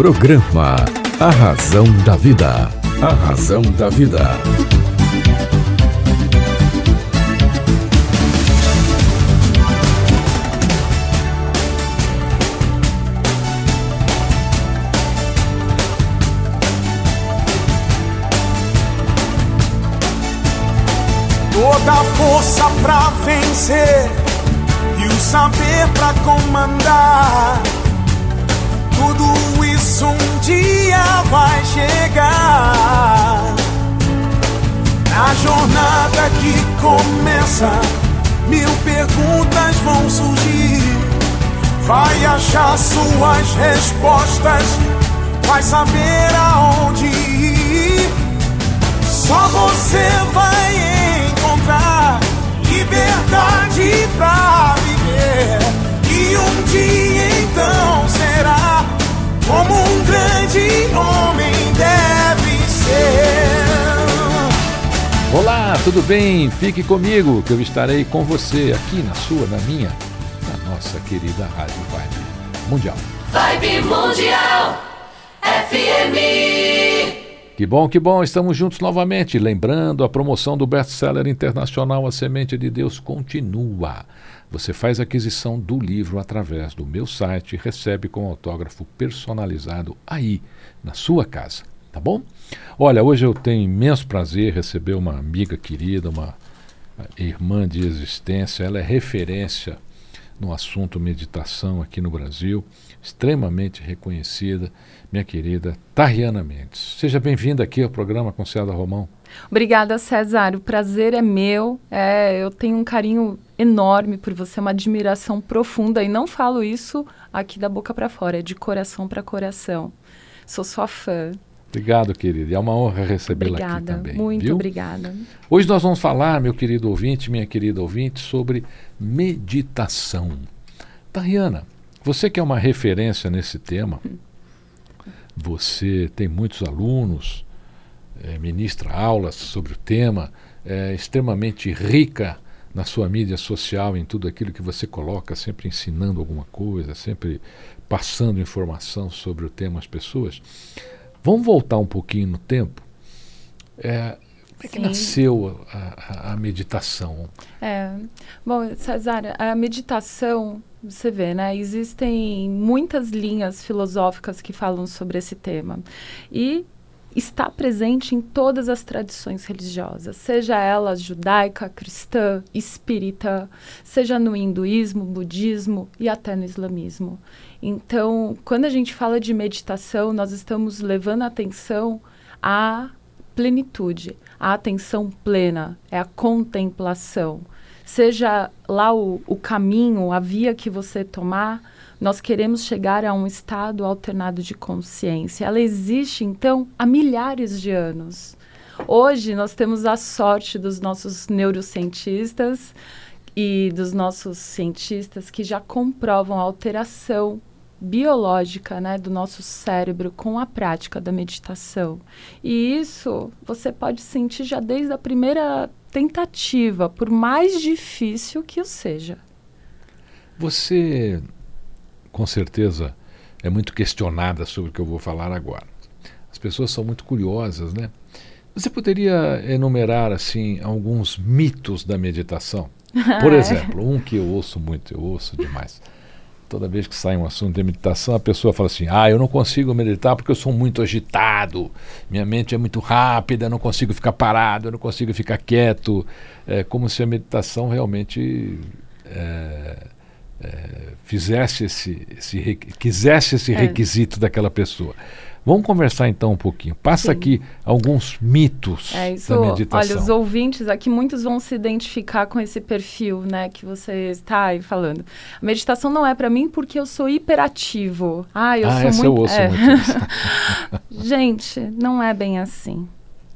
Programa A Razão da Vida. A Razão da Vida. Toda força pra vencer e o saber pra comandar. Tudo um dia vai chegar. Na jornada que começa, mil perguntas vão surgir. Vai achar suas respostas, vai saber aonde ir. Só você vai encontrar liberdade pra viver. E um dia então será como Olá, tudo bem? Fique comigo que eu estarei com você aqui na sua, na minha, na nossa querida Rádio Vibe Mundial. Vibe Mundial FM. Que bom, que bom, estamos juntos novamente. Lembrando, a promoção do best-seller internacional A Semente de Deus continua. Você faz aquisição do livro através do meu site e recebe com autógrafo personalizado aí, na sua casa, tá bom? Olha, hoje eu tenho imenso prazer receber uma amiga querida, uma irmã de existência, ela é referência no assunto meditação aqui no Brasil, extremamente reconhecida, minha querida Tariana Mendes. Seja bem-vinda aqui ao programa Conselho Romão. Obrigada, César. O prazer é meu. É, eu tenho um carinho enorme por você, uma admiração profunda. E não falo isso aqui da boca para fora, é de coração para coração. Sou sua fã. Obrigado, querida. É uma honra recebê-la aqui Obrigada, também. muito viu? obrigada. Hoje nós vamos falar, meu querido ouvinte, minha querida ouvinte, sobre meditação. Tariana, você que é uma referência nesse tema, você tem muitos alunos, eh, ministra aulas sobre o tema, é extremamente rica na sua mídia social, em tudo aquilo que você coloca, sempre ensinando alguma coisa, sempre passando informação sobre o tema às pessoas. Vamos voltar um pouquinho no tempo. É, como é que Sim. nasceu a, a- a meditação? É, bom, César, a meditação, você vê, né? Existem muitas linhas filosóficas que falam sobre esse tema. E está presente em todas as tradições religiosas, seja ela judaica, cristã, espírita, seja no hinduísmo, budismo e até no islamismo. Então, quando a gente fala de meditação, nós estamos levando a atenção à plenitude, a atenção plena, é a contemplação. Seja lá o, o caminho, a via que você tomar, nós queremos chegar a um estado alternado de consciência. Ela existe, então, há milhares de anos. Hoje, nós temos a sorte dos nossos neurocientistas e dos nossos cientistas que já comprovam a alteração biológica né, do nosso cérebro com a prática da meditação. E isso você pode sentir já desde a primeira tentativa, por mais difícil que o seja. Você, com certeza, é muito questionada sobre o que eu vou falar agora. As pessoas são muito curiosas, né? Você poderia enumerar, assim, alguns mitos da meditação? Por exemplo, um que eu ouço muito, eu ouço demais. Toda vez que sai um assunto de meditação, a pessoa fala assim: Ah, eu não consigo meditar porque eu sou muito agitado, minha mente é muito rápida, eu não consigo ficar parado, eu não consigo ficar quieto. É como se a meditação realmente é, é, fizesse esse, esse quisesse esse É. requisito daquela pessoa. Vamos conversar então um pouquinho. Passa Sim. aqui alguns mitos É isso. da meditação. Olha, os ouvintes aqui, muitos vão se identificar com esse perfil, né, que você está aí falando. A meditação não é para mim porque eu sou hiperativo. Ah, eu Ah, sou essa muito. eu ouço é. muito Gente, não é bem assim.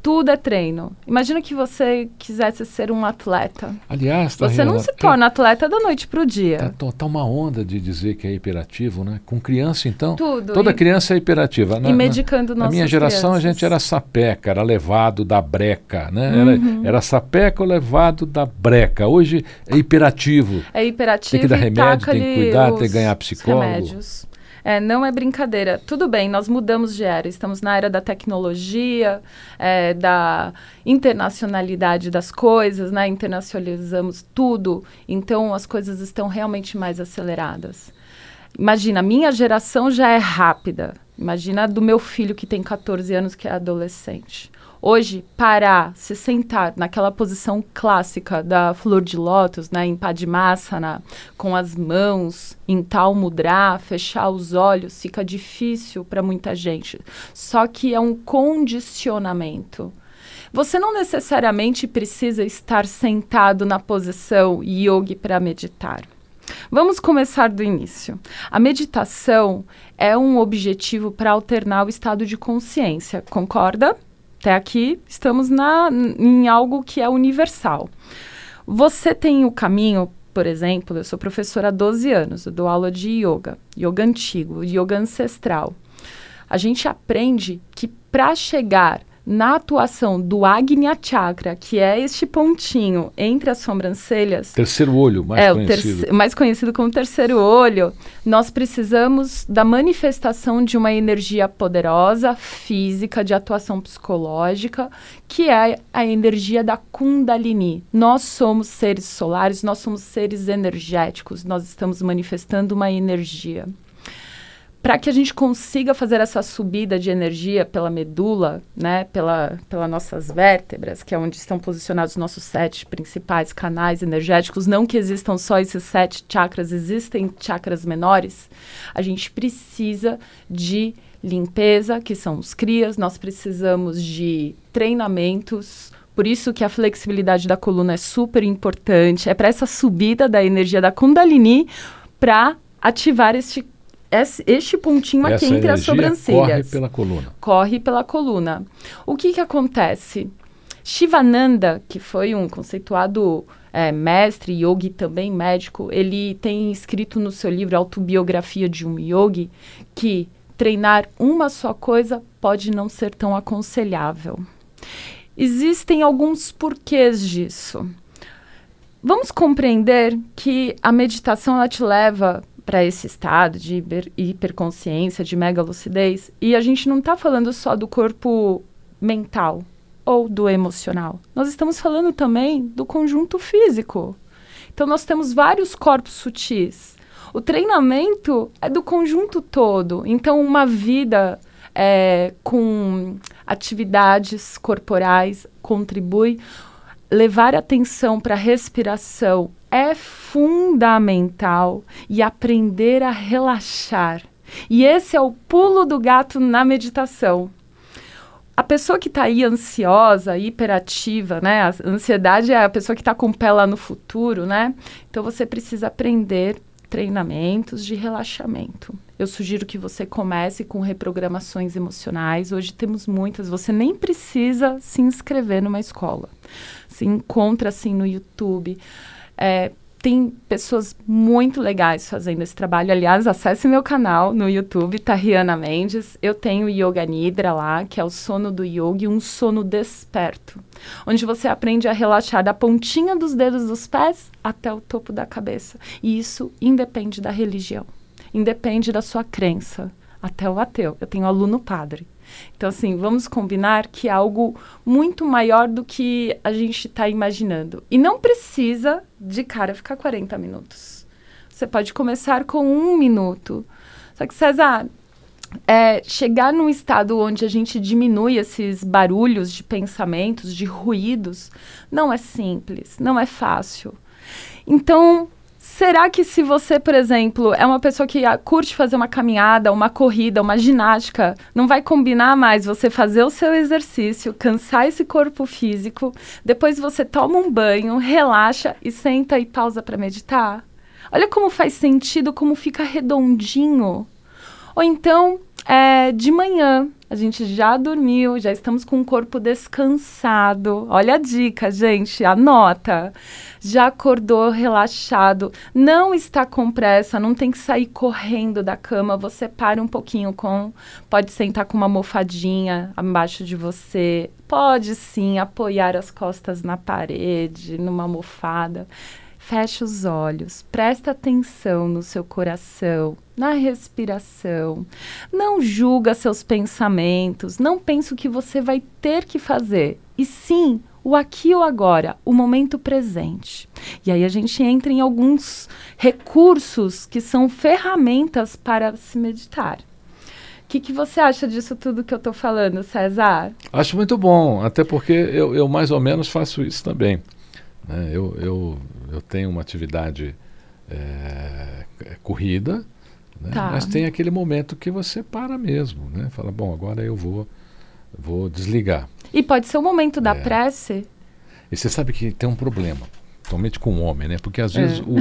Tudo é treino. Imagina que você quisesse ser um atleta. Aliás, Você não se torna atleta da noite para o dia. Tá, tá- tá uma onda de dizer que é hiperativo, né? Com criança, então. Tudo. Toda E- criança é hiperativa. Na, e na- medicando Na nossas minha geração a crianças. gente era sapeca, era levado da breca, né? Uhum. Era, era sapeca ou levado da breca. Hoje é hiperativo. É hiperativo Tem que dar e remédio, tem que cuidar, tem que os- ganhar os psicólogo. remédios. É, não é brincadeira. Tudo bem, nós mudamos de era. Estamos na era da tecnologia, é, da internacionalidade das coisas, né? Internacionalizamos tudo. Então, as coisas estão realmente mais aceleradas. Imagina, minha geração já é rápida. Imagina a do meu filho que tem 14 anos, que é adolescente. Hoje, parar, se sentar naquela posição clássica da flor de lótus, né, em Padmasana, com as mãos em tal mudra, fechar os olhos, fica difícil para muita gente. Só que é um condicionamento. Você não necessariamente precisa estar sentado na posição yogi para meditar. Vamos começar do início. A meditação é um objetivo para alternar o estado de consciência, concorda? Até aqui estamos na, em algo que é universal. Você tem o caminho, por exemplo, eu sou professora há 12 anos, eu dou aula de yoga, yoga antigo, yoga ancestral. A gente aprende que para chegar na atuação do Agnya Chakra, que é este pontinho entre as sobrancelhas. Terceiro olho, mais é, conhecido. Mais conhecido como terceiro olho. Nós precisamos da manifestação de uma energia poderosa, física, de atuação psicológica, que é a energia da Kundalini. Nós somos seres solares, nós somos seres energéticos, nós estamos manifestando uma energia para que a gente consiga fazer essa subida de energia pela medula, né, pela, pelas nossas vértebras, que é onde estão posicionados os nossos sete principais canais energéticos, não que existam só esses sete chakras, existem chakras menores, a gente precisa de limpeza, que são os crias, nós precisamos de treinamentos, por isso que a flexibilidade da coluna é super importante, é para essa subida da energia da Kundalini para ativar este este pontinho Essa aqui entre as sobrancelhas. Corre pela coluna. Corre pela coluna. O que, que acontece? Shivananda, que foi um conceituado é, mestre, yogi também médico, ele tem escrito no seu livro Autobiografia de um Yogi que treinar uma só coisa pode não ser tão aconselhável. Existem alguns porquês disso. Vamos compreender que a meditação ela te leva para esse estado de hiper, hiperconsciência, de mega lucidez. E a gente não está falando só do corpo mental ou do emocional. Nós estamos falando também do conjunto físico. Então, nós temos vários corpos sutis. O treinamento é do conjunto todo. Então, uma vida é, com atividades corporais contribui. Levar atenção para a respiração é fundamental e aprender a relaxar. E esse é o pulo do gato na meditação. A pessoa que está aí ansiosa, hiperativa, né? A ansiedade é a pessoa que está com o pé lá no futuro, né? Então você precisa aprender treinamentos de relaxamento. Eu sugiro que você comece com reprogramações emocionais. Hoje temos muitas, você nem precisa se inscrever numa escola. Se encontra assim no YouTube. É, tem pessoas muito legais fazendo esse trabalho. Aliás, acesse meu canal no YouTube, Tariana Mendes. Eu tenho Yoga Nidra lá, que é o sono do yogi, um sono desperto, onde você aprende a relaxar da pontinha dos dedos dos pés até o topo da cabeça. E isso independe da religião, independe da sua crença, até o ateu. Eu tenho aluno padre. Então, assim, vamos combinar que é algo muito maior do que a gente está imaginando. E não precisa, de cara, ficar 40 minutos. Você pode começar com um minuto. Só que, César, é, chegar num estado onde a gente diminui esses barulhos de pensamentos, de ruídos, não é simples, não é fácil. Então, Será que se você, por exemplo, é uma pessoa que ah, curte fazer uma caminhada, uma corrida, uma ginástica, não vai combinar mais você fazer o seu exercício, cansar esse corpo físico, depois você toma um banho, relaxa e senta e pausa para meditar? Olha como faz sentido, como fica redondinho. Ou então, é, de manhã, a gente já dormiu, já estamos com o corpo descansado. Olha a dica, gente, anota. Já acordou relaxado, não está com pressa, não tem que sair correndo da cama. Você para um pouquinho com. Pode sentar com uma almofadinha abaixo de você. Pode sim apoiar as costas na parede, numa almofada Feche os olhos, presta atenção no seu coração, na respiração. Não julga seus pensamentos, não pense o que você vai ter que fazer, e sim o aqui ou agora, o momento presente. E aí a gente entra em alguns recursos que são ferramentas para se meditar. O que, que você acha disso tudo que eu estou falando, César? Acho muito bom, até porque eu, eu mais ou menos faço isso também. Né? Eu, eu, tenho uma atividade é, corrida, né? tá. mas tem aquele momento que você para mesmo, né? Fala, bom, agora eu vou, vou desligar. E pode ser o momento da é. prece. E você sabe que tem um problema, somente com o homem, né? Porque às é. vezes o,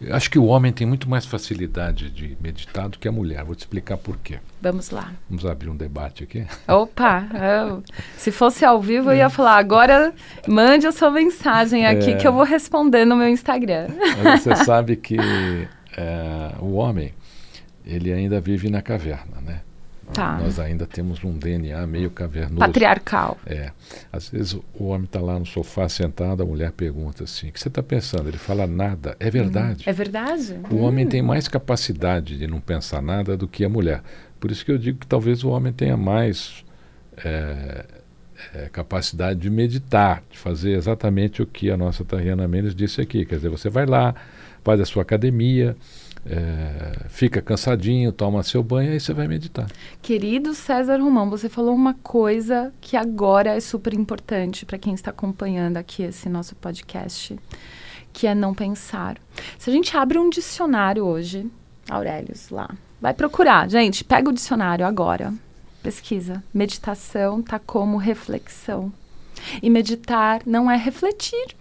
o Acho que o homem tem muito mais facilidade de meditar do que a mulher. Vou te explicar por quê. Vamos lá. Vamos abrir um debate aqui. Opa! Eu, se fosse ao vivo, eu ia falar, agora mande a sua mensagem aqui é, que eu vou responder no meu Instagram. você sabe que é, o homem, ele ainda vive na caverna, né? Tá. Nós ainda temos um DNA meio cavernoso. Patriarcal. É. Às vezes o homem está lá no sofá sentado, a mulher pergunta assim: o que você está pensando? Ele fala nada. É verdade. Hum, é verdade. O hum. homem tem mais capacidade de não pensar nada do que a mulher. Por isso que eu digo que talvez o homem tenha mais é, é, capacidade de meditar, de fazer exatamente o que a nossa Tariana Mendes disse aqui. Quer dizer, você vai lá, faz a sua academia é, fica cansadinho, toma seu banho e você vai meditar. Querido César Romão, você falou uma coisa que agora é super importante para quem está acompanhando aqui esse nosso podcast, que é não pensar. Se a gente abre um dicionário hoje, Aurelius, lá, vai procurar, gente, pega o dicionário agora, pesquisa. Meditação tá como reflexão. E meditar não é refletir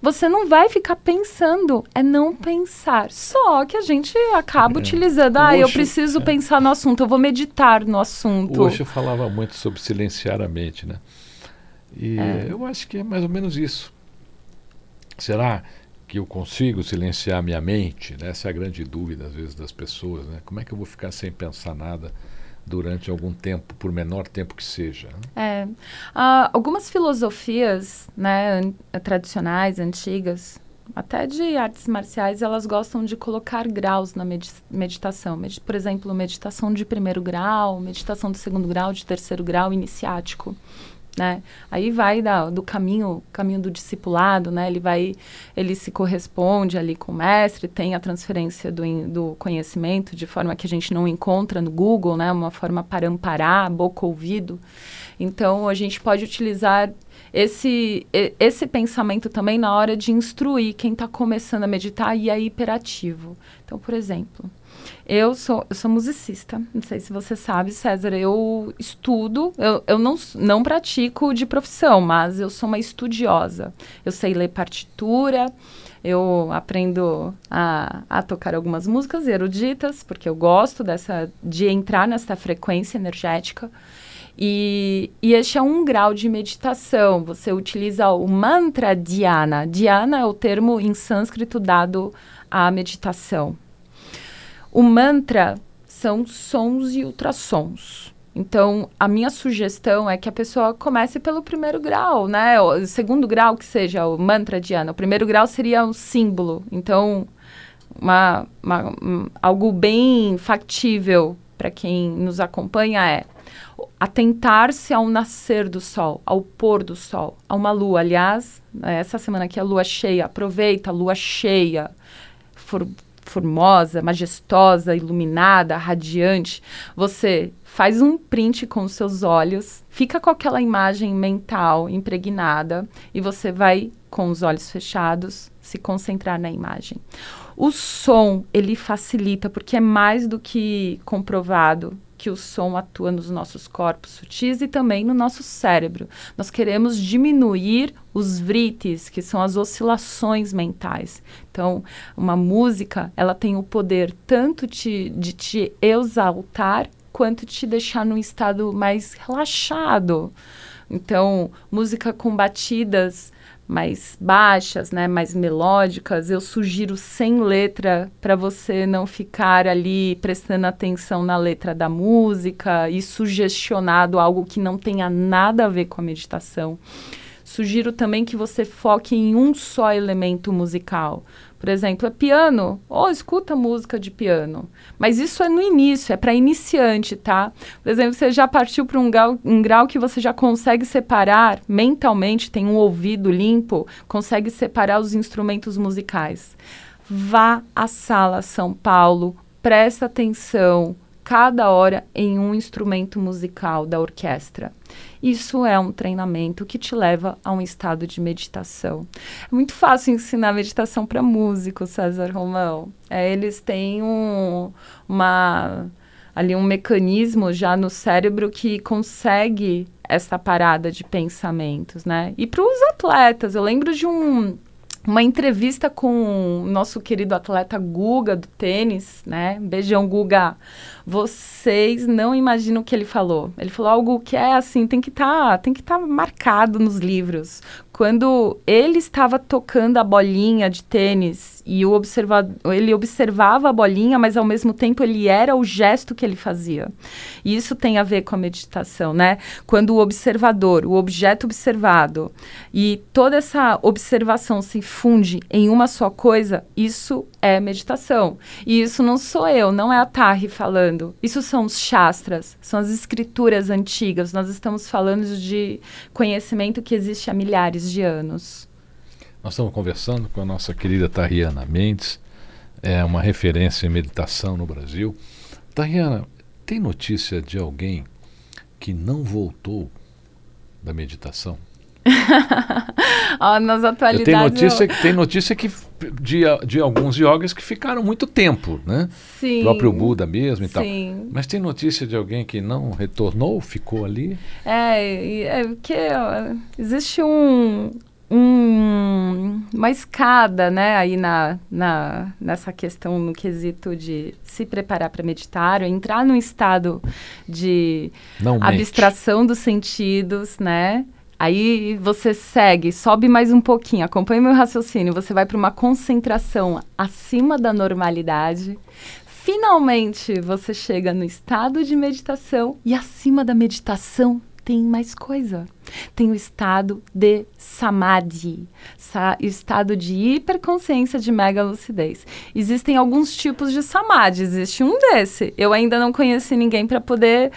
você não vai ficar pensando, é não pensar. Só que a gente acaba é. utilizando, ah, Osho, eu preciso é. pensar no assunto, eu vou meditar no assunto. O Osho falava muito sobre silenciar a mente, né? E é. eu acho que é mais ou menos isso. Será que eu consigo silenciar minha mente? Né? Essa é a grande dúvida, às vezes, das pessoas, né? Como é que eu vou ficar sem pensar nada? Durante algum tempo, por menor tempo que seja. É. Uh, algumas filosofias né, tradicionais, antigas, até de artes marciais, elas gostam de colocar graus na meditação. Medi por exemplo, meditação de primeiro grau, meditação de segundo grau, de terceiro grau, iniciático né? Aí vai da, do caminho, caminho do discipulado, né? Ele vai, ele se corresponde ali com o mestre, tem a transferência do, do conhecimento de forma que a gente não encontra no Google, né? Uma forma para amparar, boca ouvido. Então a gente pode utilizar esse, esse pensamento também na hora de instruir quem está começando a meditar e é hiperativo. Então, por exemplo, eu sou, eu sou musicista, não sei se você sabe, César. Eu estudo, eu, eu não, não pratico de profissão, mas eu sou uma estudiosa. Eu sei ler partitura, eu aprendo a, a tocar algumas músicas eruditas, porque eu gosto dessa de entrar nessa frequência energética. E, e este é um grau de meditação. Você utiliza o mantra dhyana. Dhyana é o termo em sânscrito dado à meditação. O mantra são sons e ultrassons. Então, a minha sugestão é que a pessoa comece pelo primeiro grau, né? O segundo grau que seja o mantra Dhyana. O primeiro grau seria um símbolo. Então, uma, uma, um, algo bem factível para quem nos acompanha é atentar-se ao nascer do sol, ao pôr do sol, a uma lua. Aliás, essa semana aqui é a lua cheia. Aproveita a lua cheia. For, formosa, majestosa, iluminada, radiante, você faz um print com os seus olhos, fica com aquela imagem mental impregnada e você vai com os olhos fechados se concentrar na imagem. O som, ele facilita porque é mais do que comprovado que o som atua nos nossos corpos sutis e também no nosso cérebro. Nós queremos diminuir os vrites, que são as oscilações mentais. Então, uma música, ela tem o poder tanto te, de te exaltar quanto te deixar num estado mais relaxado. Então, música com batidas mais baixas, né, mais melódicas, eu sugiro sem letra para você não ficar ali prestando atenção na letra da música e sugestionado algo que não tenha nada a ver com a meditação. Sugiro também que você foque em um só elemento musical. Por exemplo, é piano, ou oh, escuta música de piano. Mas isso é no início, é para iniciante, tá? Por exemplo, você já partiu para um um grau que você já consegue separar mentalmente, tem um ouvido limpo, consegue separar os instrumentos musicais. Vá à sala São Paulo, presta atenção, cada hora em um instrumento musical da orquestra. Isso é um treinamento que te leva a um estado de meditação. É muito fácil ensinar meditação para músicos, César Romão. É, eles têm um, uma ali um mecanismo já no cérebro que consegue essa parada de pensamentos, né? E para os atletas, eu lembro de um uma entrevista com o nosso querido atleta Guga do tênis, né? Beijão, Guga. Vocês não imaginam o que ele falou. Ele falou algo que é assim, tem que estar, tá, tem que estar tá marcado nos livros. Quando ele estava tocando a bolinha de tênis e o observador, ele observava a bolinha, mas ao mesmo tempo ele era o gesto que ele fazia. E isso tem a ver com a meditação, né? Quando o observador, o objeto observado e toda essa observação se funde em uma só coisa, isso é meditação. E isso não sou eu, não é a Tarri falando. Isso são os shastras, são as escrituras antigas. Nós estamos falando de conhecimento que existe há milhares de anos. Nós estamos conversando com a nossa querida Tariana Mendes, é uma referência em meditação no Brasil. Tariana, tem notícia de alguém que não voltou da meditação? Ó, nas atualidades. Tem notícia, eu... tem notícia que de, de alguns yogas que ficaram muito tempo, né? Sim. O próprio Buda mesmo e sim. tal. Mas tem notícia de alguém que não retornou, ficou ali? É, é porque existe um, um, uma escada, né, aí na, na, nessa questão, no quesito de se preparar para meditar, entrar num estado de Não abstração mente. dos sentidos, né? Aí você segue, sobe mais um pouquinho, acompanha meu raciocínio, você vai para uma concentração acima da normalidade. Finalmente você chega no estado de meditação e acima da meditação tem mais coisa. Tem o estado de samadhi, sa estado de hiperconsciência de mega lucidez. Existem alguns tipos de samadhi, existe um desse. Eu ainda não conheci ninguém para poder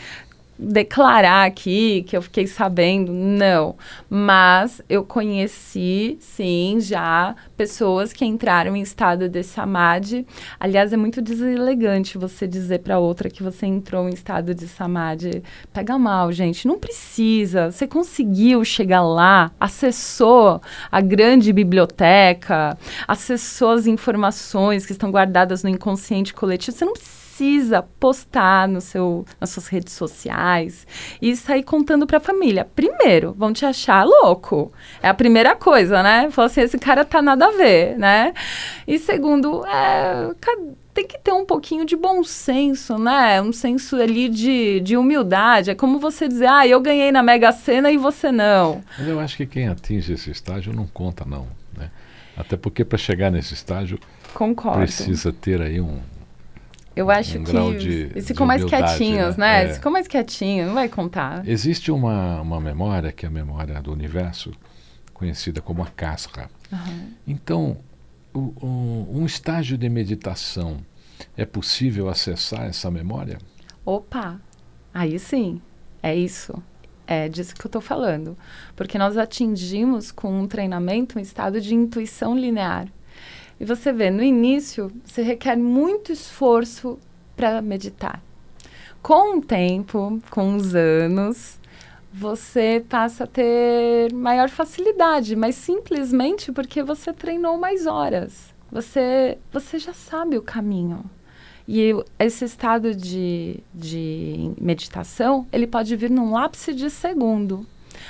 declarar aqui que eu fiquei sabendo, não. Mas eu conheci, sim, já pessoas que entraram em estado de samadhi. Aliás, é muito deselegante você dizer para outra que você entrou em estado de samadhi. Pega mal, gente. Não precisa. Você conseguiu chegar lá, acessou a grande biblioteca, acessou as informações que estão guardadas no inconsciente coletivo. Você não precisa precisa postar no seu, nas suas redes sociais e sair contando para a família. Primeiro, vão te achar louco. É a primeira coisa, né? Falar assim, esse cara tá nada a ver, né? E segundo, é, tem que ter um pouquinho de bom senso, né? Um senso ali de, de humildade. É como você dizer, ah, eu ganhei na Mega Sena e você não. Mas eu acho que quem atinge esse estágio não conta, não. Né? Até porque para chegar nesse estágio Concordo. precisa ter aí um, eu acho um que de, eles ficam mais quietinhos, né? né? É. Ficam mais quietinhos, não vai contar. Existe uma, uma memória, que é a memória do universo, conhecida como a casca. Uhum. Então, o, o, um estágio de meditação, é possível acessar essa memória? Opa, aí sim, é isso. É disso que eu estou falando. Porque nós atingimos com um treinamento um estado de intuição linear. E você vê, no início, você requer muito esforço para meditar. Com o tempo, com os anos, você passa a ter maior facilidade, mas simplesmente porque você treinou mais horas. Você, você já sabe o caminho. E esse estado de, de meditação, ele pode vir num lápis de segundo.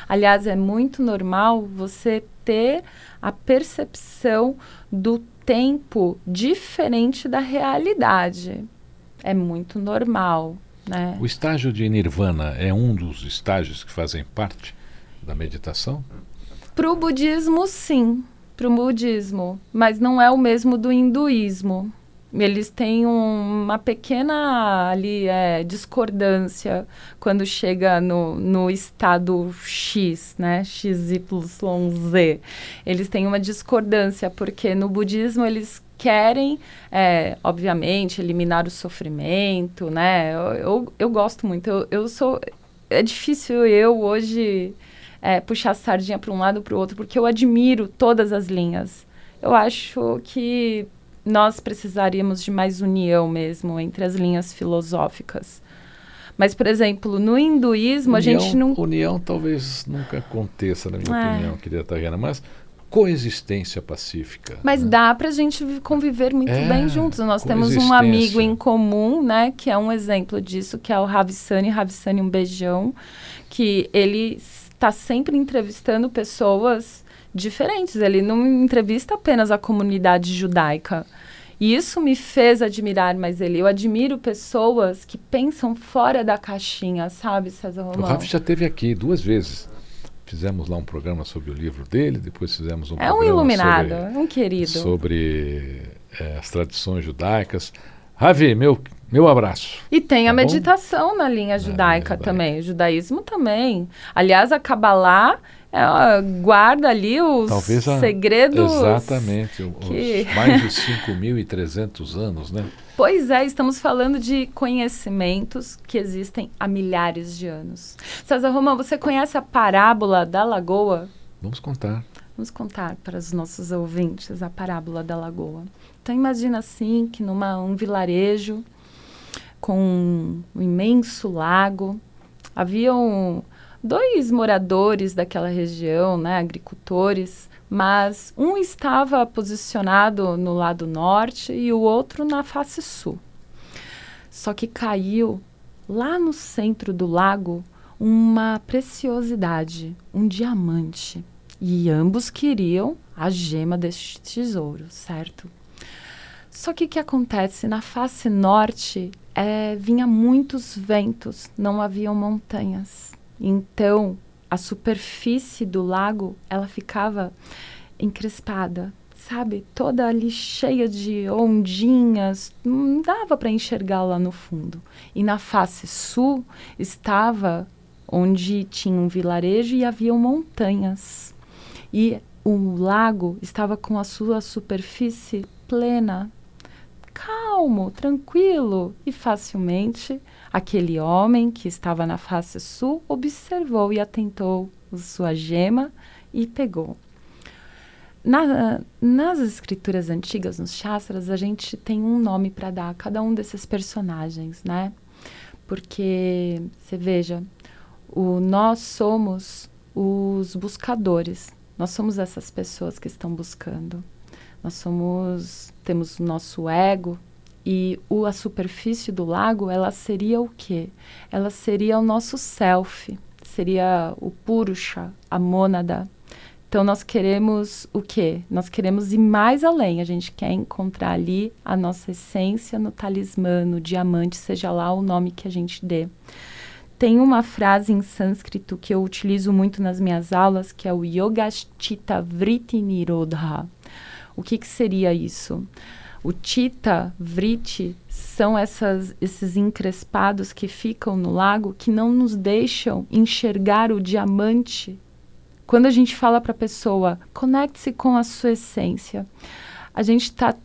Aliás, é muito normal você ter a percepção do tempo diferente da realidade. É muito normal. Né? O estágio de nirvana é um dos estágios que fazem parte da meditação? Para o budismo, sim. Para o budismo. Mas não é o mesmo do hinduísmo. Eles têm um, uma pequena ali é, discordância quando chega no, no estado X, né? XYZ. Eles têm uma discordância, porque no budismo eles querem, é, obviamente, eliminar o sofrimento, né? Eu, eu, eu gosto muito. Eu, eu sou. É difícil eu hoje é, puxar a sardinha para um lado para o outro, porque eu admiro todas as linhas. Eu acho que nós precisaríamos de mais união mesmo entre as linhas filosóficas. Mas, por exemplo, no hinduísmo, união, a gente não. União talvez nunca aconteça, na minha É. opinião, querida Tariana, mas coexistência pacífica. Mas né? dá pra gente vi- conviver muito É, bem juntos. Nós temos um amigo em comum, né, que é um exemplo disso, que é o Ravissani. Ravissani, um beijão, que ele está sempre entrevistando pessoas diferentes. Ele não entrevista apenas a comunidade judaica. E isso me fez admirar mais ele. Eu admiro pessoas que pensam fora da caixinha, sabe, César O Romão? Rafa já esteve aqui duas vezes. Fizemos lá um programa sobre o livro dele, depois fizemos um É um programa iluminado, sobre, é um querido. sobre eh, as tradições judaicas. Ravi, meu, meu abraço. E tem a Tá bom? meditação na linha judaica judaica. também, o judaísmo também. Aliás, a Kabbalah ela guarda ali os Talvez a, segredos. Exatamente, que- os mais de 5.300 anos, né? Pois é, estamos falando de conhecimentos que existem há milhares de anos. César Romão, você conhece a parábola da lagoa? Vamos contar. Vamos contar para os nossos ouvintes a parábola da lagoa. Então imagina assim que numa um vilarejo com um imenso lago haviam dois moradores daquela região, né, agricultores, mas um estava posicionado no lado norte e o outro na face sul. Só que caiu lá no centro do lago uma preciosidade, um diamante. E ambos queriam a gema deste tesouro, certo? Só que o que acontece? Na face norte é, vinha muitos ventos, não haviam montanhas. Então a superfície do lago ela ficava encrespada, sabe? Toda ali cheia de ondinhas, não dava para enxergar lá no fundo. E na face sul estava onde tinha um vilarejo e haviam montanhas. E o lago estava com a sua superfície plena, calmo, tranquilo e facilmente aquele homem que estava na face sul observou e atentou sua gema e pegou. Na- nas escrituras antigas, nos Shastras, a gente tem um nome para dar a cada um desses personagens, né? Porque, você veja, o, nós somos os buscadores. Nós somos essas pessoas que estão buscando. Nós somos, temos nosso ego e o, a superfície do lago, ela seria o quê? Ela seria o nosso self, seria o purusha, a mônada. Então nós queremos o quê? Nós queremos ir mais além. A gente quer encontrar ali a nossa essência no talismã, no diamante, seja lá o nome que a gente dê. Tem uma frase em sânscrito que eu utilizo muito nas minhas aulas, que é o Yogashchita Vritti Nirodha. O que, que seria isso? O Tita, Vritti, são essas, esses encrespados que ficam no lago que não nos deixam enxergar o diamante. Quando a gente fala para a pessoa, conecte-se com a sua essência, a gente está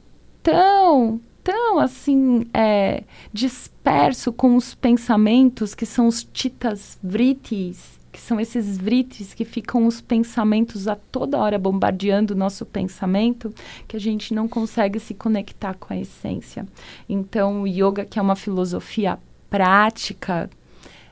tão, tão assim, é, disperso com os pensamentos que são os titas vritis, que são esses vritis que ficam os pensamentos a toda hora bombardeando o nosso pensamento, que a gente não consegue se conectar com a essência. Então, o yoga, que é uma filosofia prática,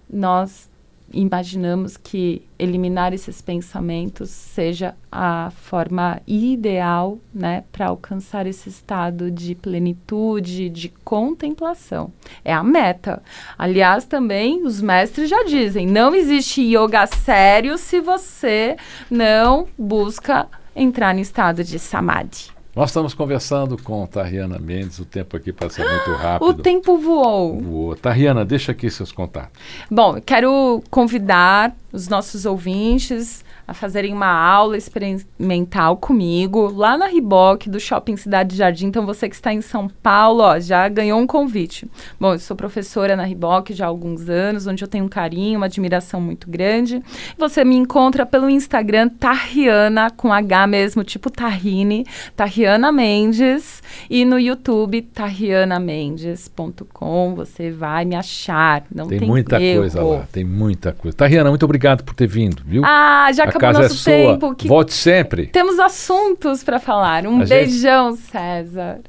nós imaginamos que eliminar esses pensamentos seja a forma ideal, né, para alcançar esse estado de plenitude, de contemplação. É a meta. Aliás, também os mestres já dizem, não existe yoga sério se você não busca entrar em estado de samadhi. Nós estamos conversando com Tariana Mendes, o tempo aqui passa muito rápido. O tempo voou. Voou. Tariana, deixa aqui seus contatos. Bom, quero convidar os nossos ouvintes a fazerem uma aula experimental comigo lá na Riboc do Shopping Cidade Jardim. Então, você que está em São Paulo, ó, já ganhou um convite. Bom, eu sou professora na Riboc já há alguns anos, onde eu tenho um carinho, uma admiração muito grande. Você me encontra pelo Instagram Tarriana, com H mesmo, tipo Tarrine, Tarriana Mendes, e no YouTube tarrianamendes.com. Você vai me achar. Não tem, tem muita erro. coisa lá, tem muita coisa. Tarriana, muito obrigado por ter vindo, viu? Ah, já acabou casa nosso é tempo. Sua. Que Volte sempre. Temos assuntos para falar. Um A gente- beijão, César.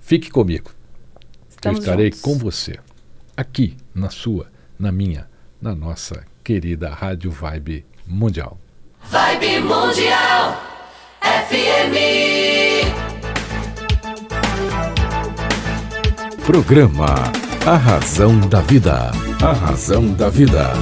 Fique comigo. Estamos eu estarei juntos. com você. Aqui, na sua, na minha, na nossa querida Rádio Vibe Mundial. Vibe Mundial. FM. Programa A Razão da Vida. A Razão da Vida.